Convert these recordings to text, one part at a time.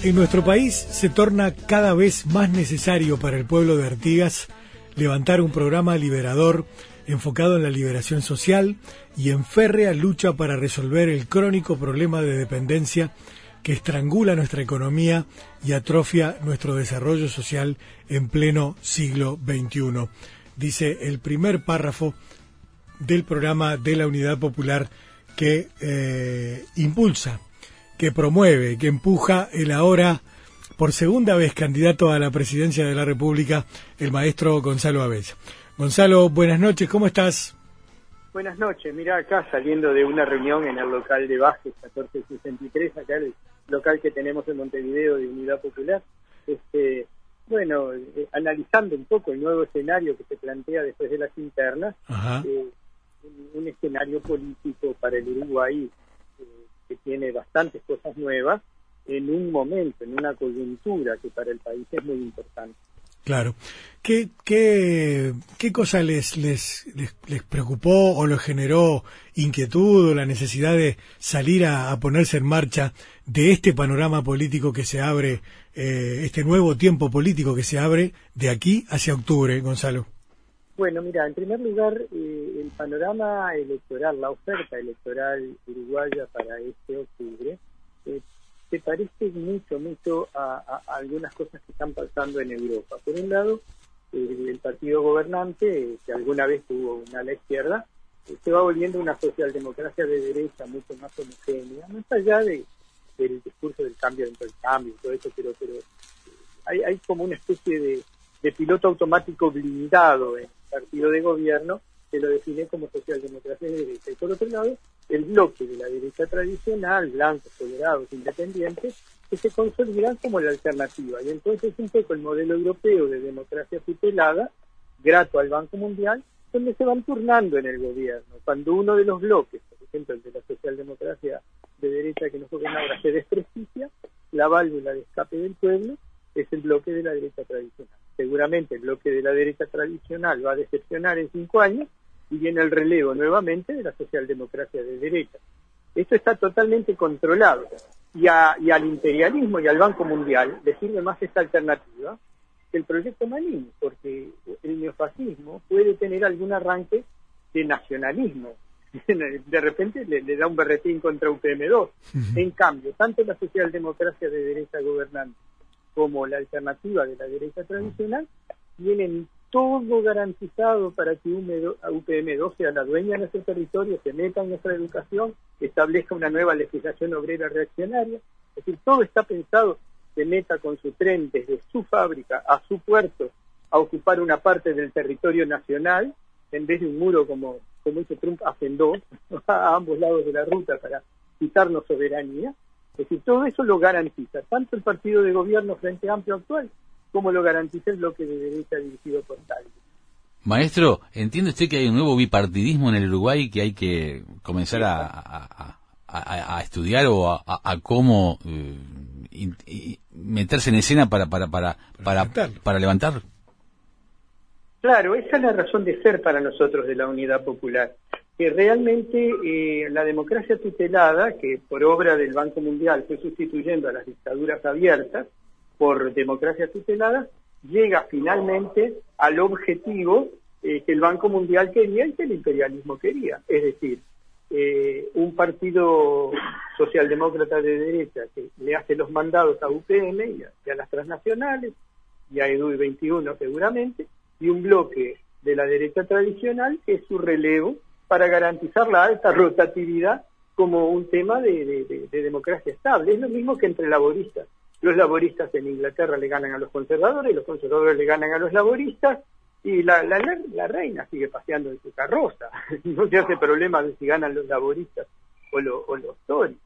En nuestro país se torna cada vez más necesario para el pueblo de Artigas levantar un programa liberador enfocado en la liberación social y en férrea lucha para resolver el crónico problema de dependencia que estrangula nuestra economía y atrofia nuestro desarrollo social en pleno siglo XXI, dice el primer párrafo del programa de la Unidad Popular que eh, impulsa, que promueve, que empuja el ahora por segunda vez candidato a la presidencia de la República, el maestro Gonzalo Abella. Gonzalo, buenas noches, ¿cómo estás? Buenas noches, mira acá saliendo de una reunión en el local de Vázquez 1463, acá el local que tenemos en Montevideo de Unidad Popular, este, bueno, eh, analizando un poco el nuevo escenario que se plantea después de las internas, eh, un, escenario político para el Uruguay que tiene bastantes cosas nuevas en un momento, en una coyuntura que para el país es muy importante. Claro. ¿Qué, qué, qué cosa les, les, les, preocupó o les generó inquietud o la necesidad de salir a, ponerse en marcha de este panorama político que se abre, eh, este nuevo tiempo político que se abre de aquí hacia octubre, Gonzalo? Bueno, mira, en primer lugar, eh, el panorama electoral, la oferta electoral uruguaya para este octubre, eh, se parece mucho, mucho a, algunas cosas que están pasando en Europa. Por un lado, el partido gobernante, que alguna vez tuvo una ala izquierda, eh, se va volviendo una socialdemocracia de derecha mucho más homogénea, más allá de, del discurso del cambio dentro del cambio y todo eso, pero, pero eh, hay, hay como una especie de, de piloto automático blindado en el partido de gobierno que lo define como socialdemocracia de derecha. Y por otro lado, el bloque de la derecha tradicional, blancos, tolerados, independientes, que se consolidan como la alternativa. Y entonces un poco el modelo europeo de democracia tutelada, grato al Banco Mundial, donde se van turnando en el gobierno. Cuando uno de los bloques, por ejemplo el de la socialdemocracia de derecha que nos gobierna ahora, se desprestigia, la válvula de escape del pueblo es el bloque de la derecha tradicional. Seguramente el bloque de la derecha tradicional va a decepcionar en cinco años y viene el relevo nuevamente de la socialdemocracia de derecha. Esto está totalmente controlado y, y al imperialismo y al Banco Mundial le sirve más esta alternativa que el proyecto Manini, porque el neofascismo puede tener algún arranque de nacionalismo. De repente le, da un berretín contra UPM2. En cambio, tanto la socialdemocracia de derecha gobernante como la alternativa de la derecha tradicional tienen todo garantizado para que UPM2 sea la dueña de nuestro territorio, se meta en nuestra educación, establezca una nueva legislación obrera reaccionaria. Es decir, todo está pensado, se meta con su tren desde su fábrica a su puerto a ocupar una parte del territorio nacional, en vez de un muro como, como hizo Trump, hacen dos, a ambos lados de la ruta para quitarnos soberanía. Es decir, todo eso lo garantiza tanto el partido de gobierno Frente Amplio actual como lo garantiza el bloque de derecha dirigido por tal. Maestro, ¿entiende usted que hay un nuevo bipartidismo en el Uruguay que hay que comenzar a, estudiar o a, cómo eh, meterse en escena para, para, para, para, para levantar? Claro, esa es la razón de ser para nosotros de la Unidad Popular, que realmente eh, la democracia tutelada, que por obra del Banco Mundial fue sustituyendo a las dictaduras abiertas, por democracia tutelada, llega finalmente al objetivo eh, que el Banco Mundial quería y que el imperialismo quería. Es decir, eh, un partido socialdemócrata de derecha que le hace los mandados a UPM y a, las transnacionales y a EDUI 21 seguramente, y un bloque de la derecha tradicional que es su relevo para garantizar la alta rotatividad como un tema de democracia estable. Es lo mismo que entre laboristas los laboristas en Inglaterra le ganan a los conservadores, los conservadores le ganan a los laboristas, y la, la, la, reina sigue paseando en su carroza. no se hace problema de si ganan los laboristas o, o los Tories.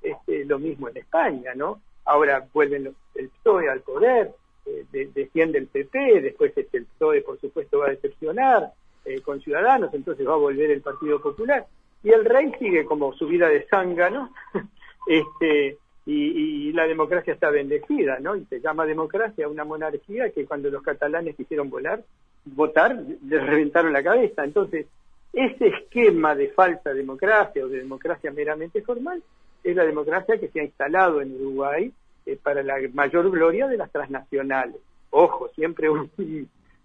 Este, lo mismo en España, ¿no? Ahora vuelven el PSOE al poder, eh, desciende el PP, después este, el PSOE, por supuesto, va a decepcionar eh, con Ciudadanos, entonces va a volver el Partido Popular. Y el rey sigue como su vida de zángano, este, y, la democracia está bendecida, ¿no? Y se llama democracia una monarquía que cuando los catalanes quisieron volar, votar, les reventaron la cabeza. Entonces, ese esquema de falsa democracia o de democracia meramente formal es la democracia que se ha instalado en Uruguay eh, para la mayor gloria de las transnacionales. Ojo, siempre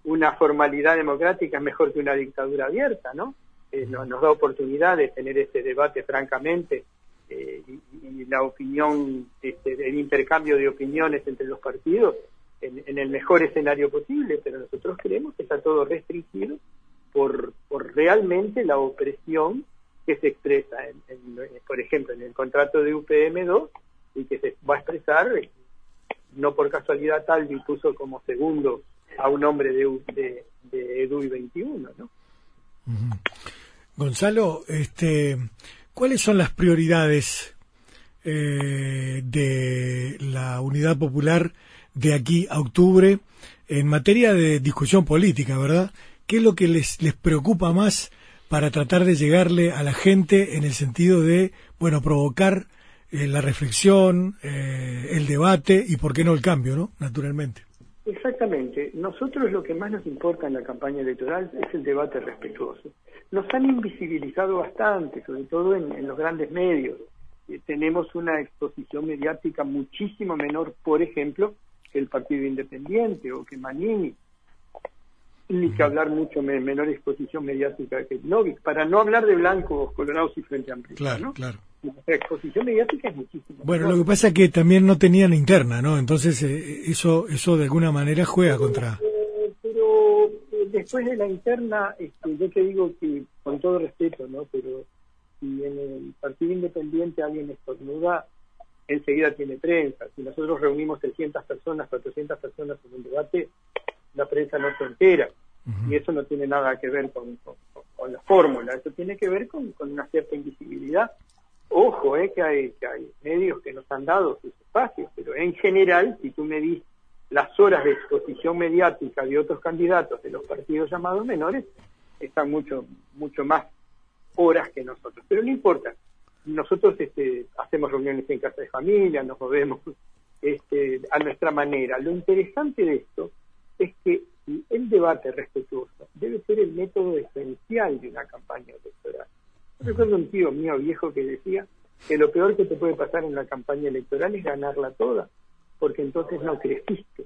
una formalidad democrática es mejor que una dictadura abierta, ¿no? Eh, nos, da oportunidad de tener ese debate francamente eh, y, la opinión, este, el intercambio de opiniones entre los partidos en, el mejor escenario posible, pero nosotros creemos que está todo restringido por, por realmente la opresión que se expresa, en, por ejemplo, en el contrato de UPM2 y que se va a expresar, no por casualidad tal, puso como segundo a un hombre de, de, de EDUI 21, ¿no? Gonzalo, este, ¿cuáles son las prioridades eh, de la Unidad Popular de aquí a octubre en materia de discusión política, verdad? ¿Qué es lo que les, les preocupa más para tratar de llegarle a la gente en el sentido de, bueno, provocar eh, la reflexión, eh, el debate y, por qué no, el cambio, ¿no? Naturalmente. Exactamente. Nosotros lo que más nos importa en la campaña electoral es el debate respetuoso. Nos han invisibilizado bastante, sobre todo en, los grandes medios. Eh, tenemos una exposición mediática muchísimo menor, por ejemplo, que el Partido Independiente o que Manini ni que hablar mucho menor exposición mediática que Novik, para no hablar de blancos, colorados y frente amplio. Claro, claro. La exposición mediática es muchísimo. Bueno, lo que pasa es que también no tenían interna, ¿no? Entonces eh, eso eso de alguna manera juega contra... Eh, pero eh, después de la interna, este, yo te digo que, con todo respeto, ¿no? Pero si en el Partido Independiente alguien estornuda, enseguida tiene prensa. Si nosotros reunimos 300 personas, 400 personas en un debate, la prensa no se entera. Y eso no tiene nada que ver con, la fórmula, eso tiene que ver con, una cierta invisibilidad. Ojo, eh, que, hay, que hay medios que nos han dado sus espacios, pero en general, si tú me dices las horas de exposición mediática de otros candidatos de los partidos llamados menores, están mucho, mucho más horas que nosotros. Pero no importa, nosotros este, hacemos reuniones en casa de familia, nos movemos este, a nuestra manera. Lo interesante de esto es que el debate respetuoso debe ser el método esencial de una campaña electoral. Recuerdo un tío mío viejo que decía que lo peor que te puede pasar en la campaña electoral es ganarla toda, porque entonces no creciste.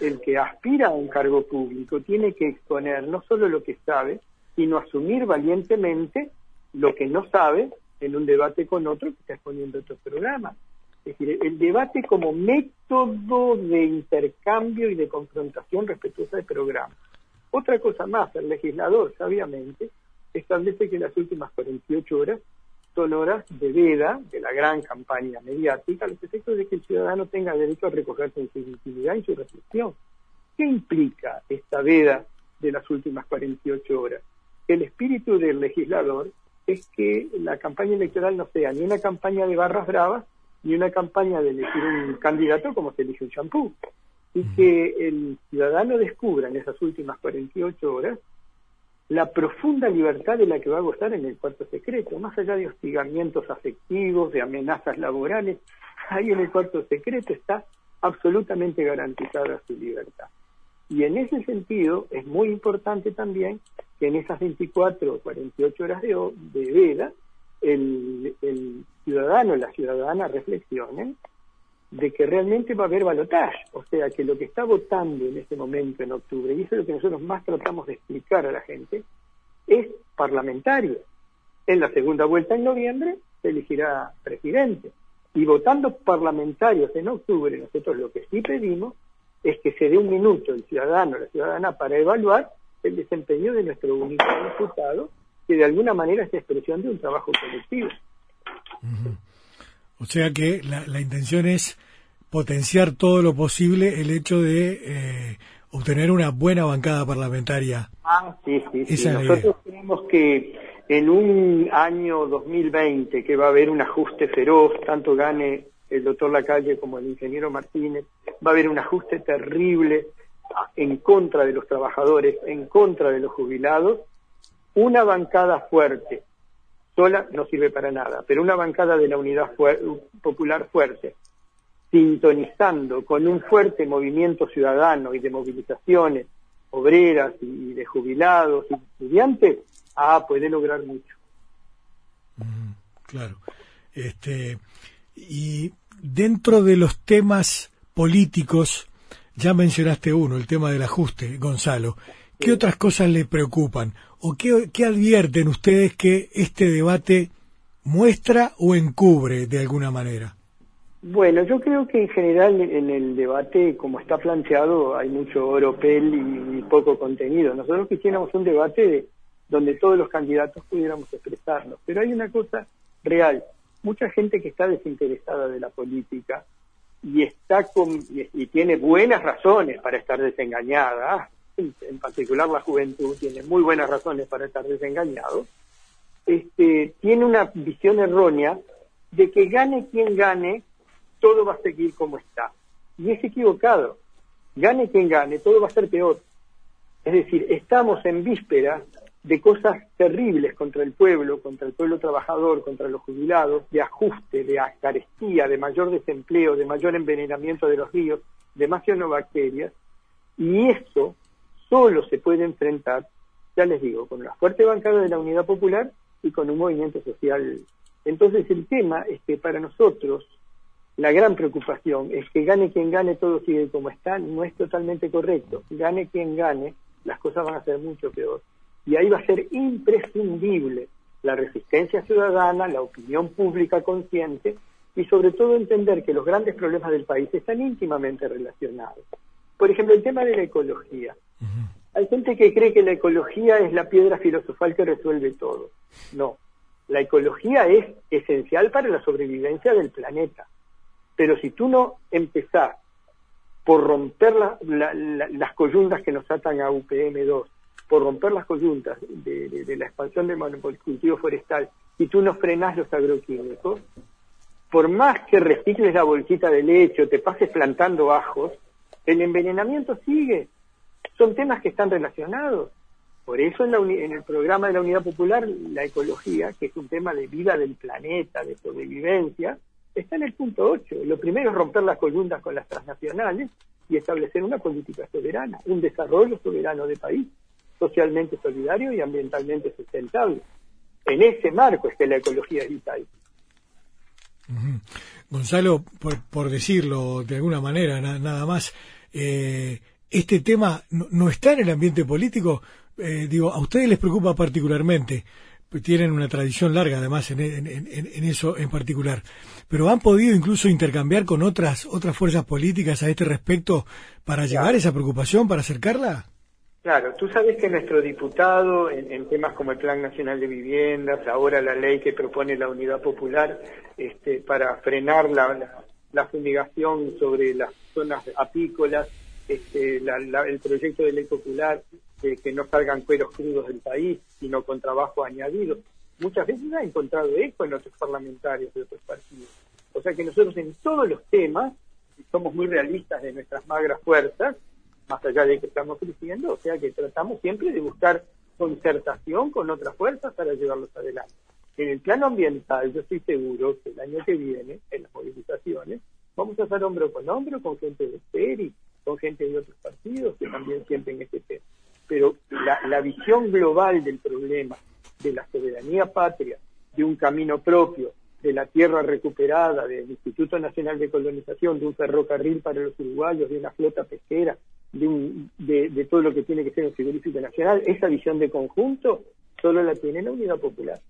El que aspira a un cargo público tiene que exponer no solo lo que sabe, sino asumir valientemente lo que no sabe en un debate con otro que está exponiendo otro programa. Es decir, el debate como método de intercambio y de confrontación respetuosa del programa. Otra cosa más, el legislador, sabiamente, establece que las últimas 48 horas son horas de veda de la gran campaña mediática, los efectos de que el ciudadano tenga derecho a recogerse en su intimidad y su reflexión. ¿Qué implica esta veda de las últimas 48 horas? El espíritu del legislador es que la campaña electoral no sea ni una campaña de barras bravas, ni una campaña de elegir un candidato como se elige un champú. Y que el ciudadano descubra en esas últimas 48 horas la profunda libertad de la que va a gozar en el cuarto secreto, más allá de hostigamientos afectivos, de amenazas laborales, ahí en el cuarto secreto está absolutamente garantizada su libertad. Y en ese sentido es muy importante también que en esas 24 o 48 horas de, de veda el, el ciudadano, la ciudadana reflexionen de que realmente va a haber balotaje, o sea, que lo que está votando en este momento, en octubre, y eso es lo que nosotros más tratamos de explicar a la gente, es parlamentario. En la segunda vuelta en noviembre se elegirá presidente. Y votando parlamentarios en octubre, nosotros lo que sí pedimos es que se dé un minuto el ciudadano, la ciudadana, para evaluar el desempeño de nuestro único diputado, que de alguna manera es expresión de un trabajo colectivo. O sea que la, intención es potenciar todo lo posible el hecho de eh, obtener una buena bancada parlamentaria. Ah, sí, sí. Nosotros creemos que en un año 2020 que va a haber un ajuste feroz, tanto gane el doctor Lacalle como el ingeniero Martínez, va a haber un ajuste terrible en contra de los trabajadores, en contra de los jubilados, una bancada fuerte, sola no sirve para nada, pero una bancada de la unidad popular fuerte, sintonizando con un fuerte movimiento ciudadano y de movilizaciones obreras y de jubilados y estudiantes, ah, puede lograr mucho. claro. Este, y dentro de los temas políticos, ya mencionaste uno, el tema del ajuste, Gonzalo. ¿Qué otras cosas le preocupan? ¿O qué, qué advierten ustedes que este debate muestra o encubre de alguna manera? Bueno, yo creo que en general en el debate, como está planteado, hay mucho oropel y, poco contenido. Nosotros quisiéramos un debate donde todos los candidatos pudiéramos expresarnos. Pero hay una cosa real. Mucha gente que está desinteresada de la política y está con, y, tiene buenas razones para estar desengañada, en, particular la juventud tiene muy buenas razones para estar desengañado, este, tiene una visión errónea de que gane quien gane, todo va a seguir como está. Y es equivocado. Gane quien gane, todo va a ser peor. Es decir, estamos en víspera de cosas terribles contra el pueblo, contra el pueblo trabajador, contra los jubilados, de ajuste, de carestía, de mayor desempleo, de mayor envenenamiento de los ríos, de más cianobacterias, y eso solo se puede enfrentar, ya les digo, con la fuerte bancada de la Unidad Popular y con un movimiento social. Entonces el tema es que para nosotros la gran preocupación es que gane quien gane, todo sigue como está, no es totalmente correcto. Gane quien gane, las cosas van a ser mucho peor. Y ahí va a ser imprescindible la resistencia ciudadana, la opinión pública consciente y sobre todo entender que los grandes problemas del país están íntimamente relacionados. Por ejemplo, el tema de la ecología. Hay gente que cree que la ecología es la piedra filosofal que resuelve todo. No, la ecología es esencial para la sobrevivencia del planeta. Pero si tú no empezás por romper las coyuntas que nos atan a UPM2, por romper las coyuntas de, la expansión del monocultivo forestal y tú no frenas los agroquímicos, por más que recicles la bolsita de leche o te pases plantando ajos, el envenenamiento sigue. Son temas que están relacionados. Por eso en, el programa de la Unidad Popular, la ecología, que es un tema de vida del planeta, de sobrevivencia, está en el punto 8. Lo primero es romper las coyuntas con las transnacionales y establecer una política soberana, un desarrollo soberano de país socialmente solidario y ambientalmente sustentable. En ese marco es que la ecología es vital. Gonzalo, por, decirlo de alguna manera, nada más, eh, este tema no, está en el ambiente político, eh, digo, a ustedes les preocupa particularmente, tienen una tradición larga además en, en, eso en particular, pero han podido incluso intercambiar con otras otras fuerzas políticas a este respecto para llevar esa preocupación, para acercarla. Claro, tú sabes que nuestro diputado en, temas como el Plan Nacional de Viviendas, ahora la ley que propone la Unidad Popular este, para frenar la, la, fumigación sobre las zonas apícolas, este, el proyecto de ley popular de que no salgan cueros crudos del país, sino con trabajo añadido, muchas veces ha encontrado eco en otros parlamentarios de otros partidos. O sea que nosotros en todos los temas somos muy realistas de nuestras magras fuerzas más allá de que estamos creciendo, o sea que tratamos siempre de buscar concertación con otras fuerzas para llevarlos adelante. En el plano ambiental, yo estoy seguro que el año que viene, en las movilizaciones, vamos a estar hombro con hombro con gente de PERI, con gente de otros partidos que también sienten este tema. Pero la, la visión global del problema, de la soberanía patria, de un camino propio, de la tierra recuperada, del Instituto Nacional de Colonización, de un ferrocarril para los uruguayos, de una flota pesquera, de, de, todo lo que tiene que ser un frigorífico nacional, esa visión de conjunto solo la tiene la Unidad Popular.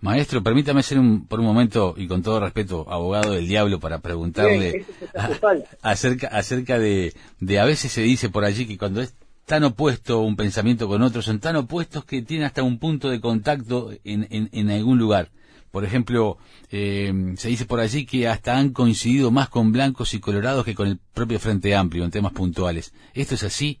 Maestro, permítame ser un, por un momento, y con todo respeto, abogado del diablo, para preguntarle acerca, acerca de, de, a veces se dice por allí que cuando es tan opuesto un pensamiento con otro, son tan opuestos que tienen hasta un punto de contacto en, en, algún lugar. Por ejemplo, eh, se dice por allí que hasta han coincidido más con blancos y colorados que con el propio Frente Amplio en temas puntuales. ¿Esto es así?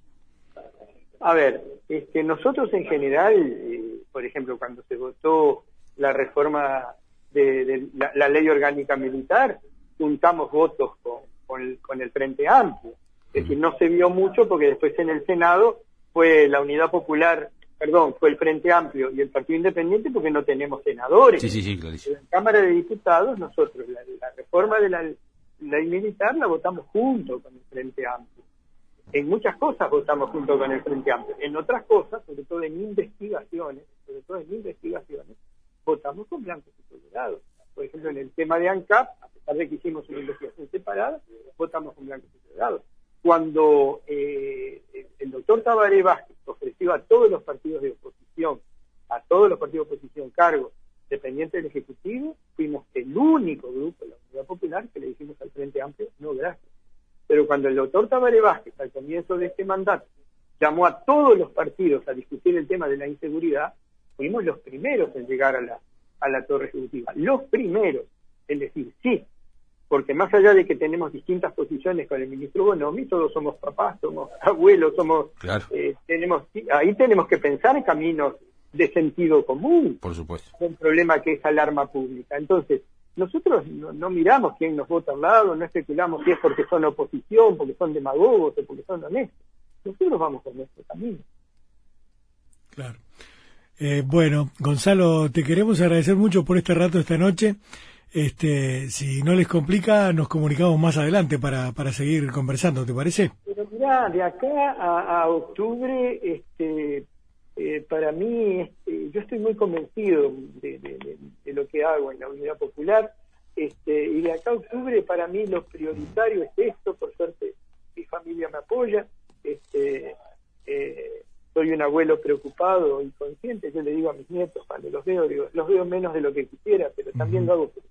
A ver, este, nosotros en general, eh, por ejemplo, cuando se votó la reforma de, la, ley orgánica militar, juntamos votos con, con el Frente Amplio. Es decir, no se vio mucho porque después en el Senado fue la Unidad Popular perdón, fue el Frente Amplio y el Partido Independiente porque no tenemos senadores. Sí, sí, sí, En la Cámara de Diputados, nosotros la, reforma de la ley militar la votamos junto con el Frente Amplio. En muchas cosas votamos junto con el Frente Amplio. En otras cosas, sobre todo en investigaciones, sobre todo en investigaciones, votamos con blancos y colorados. Por ejemplo, en el tema de ANCAP, a pesar de que hicimos una investigación separada, votamos con blanco cerrado. Cuando eh, el doctor Tabaré Vázquez ofreció a todos los partidos de oposición, a todos los partidos de oposición cargos dependientes del Ejecutivo, fuimos el único grupo de la Unidad Popular que le dijimos al Frente Amplio, no gracias. Pero cuando el doctor Tabaré Vázquez, al comienzo de este mandato, llamó a todos los partidos a discutir el tema de la inseguridad, fuimos los primeros en llegar a la, a la torre ejecutiva. Los primeros en decir sí, porque más allá de que tenemos distintas posiciones con el ministro Bonomi, todos somos papás, somos abuelos, somos eh, tenemos ahí tenemos que pensar en caminos de sentido común. Por supuesto. Un problema que es alarma pública. Entonces, nosotros no, miramos quién nos vota al lado, no especulamos si es porque son oposición, porque son demagogos o porque son honestos. Nosotros vamos por nuestro camino. Claro. Eh, bueno, Gonzalo, te queremos agradecer mucho por este rato esta noche. Este, si no les complica, nos comunicamos más adelante para, para seguir conversando, ¿te parece? Pero mirá, de acá a, octubre, este, eh, para mí, este, yo estoy muy convencido de, de, lo que hago en la Unidad Popular, este, y de acá a octubre, para mí lo prioritario es esto, por suerte mi familia me apoya, este, eh, soy un abuelo preocupado y consciente, yo le digo a mis nietos cuando los veo, digo, los veo menos de lo que quisiera, pero también lo hago por.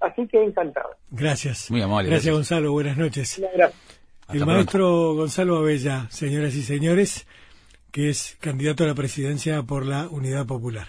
Así que encantado. Gracias. Muy amable. Gracias, Gonzalo. Buenas noches. El maestro Gonzalo Abella, señoras y señores, que es candidato a la presidencia por la Unidad Popular.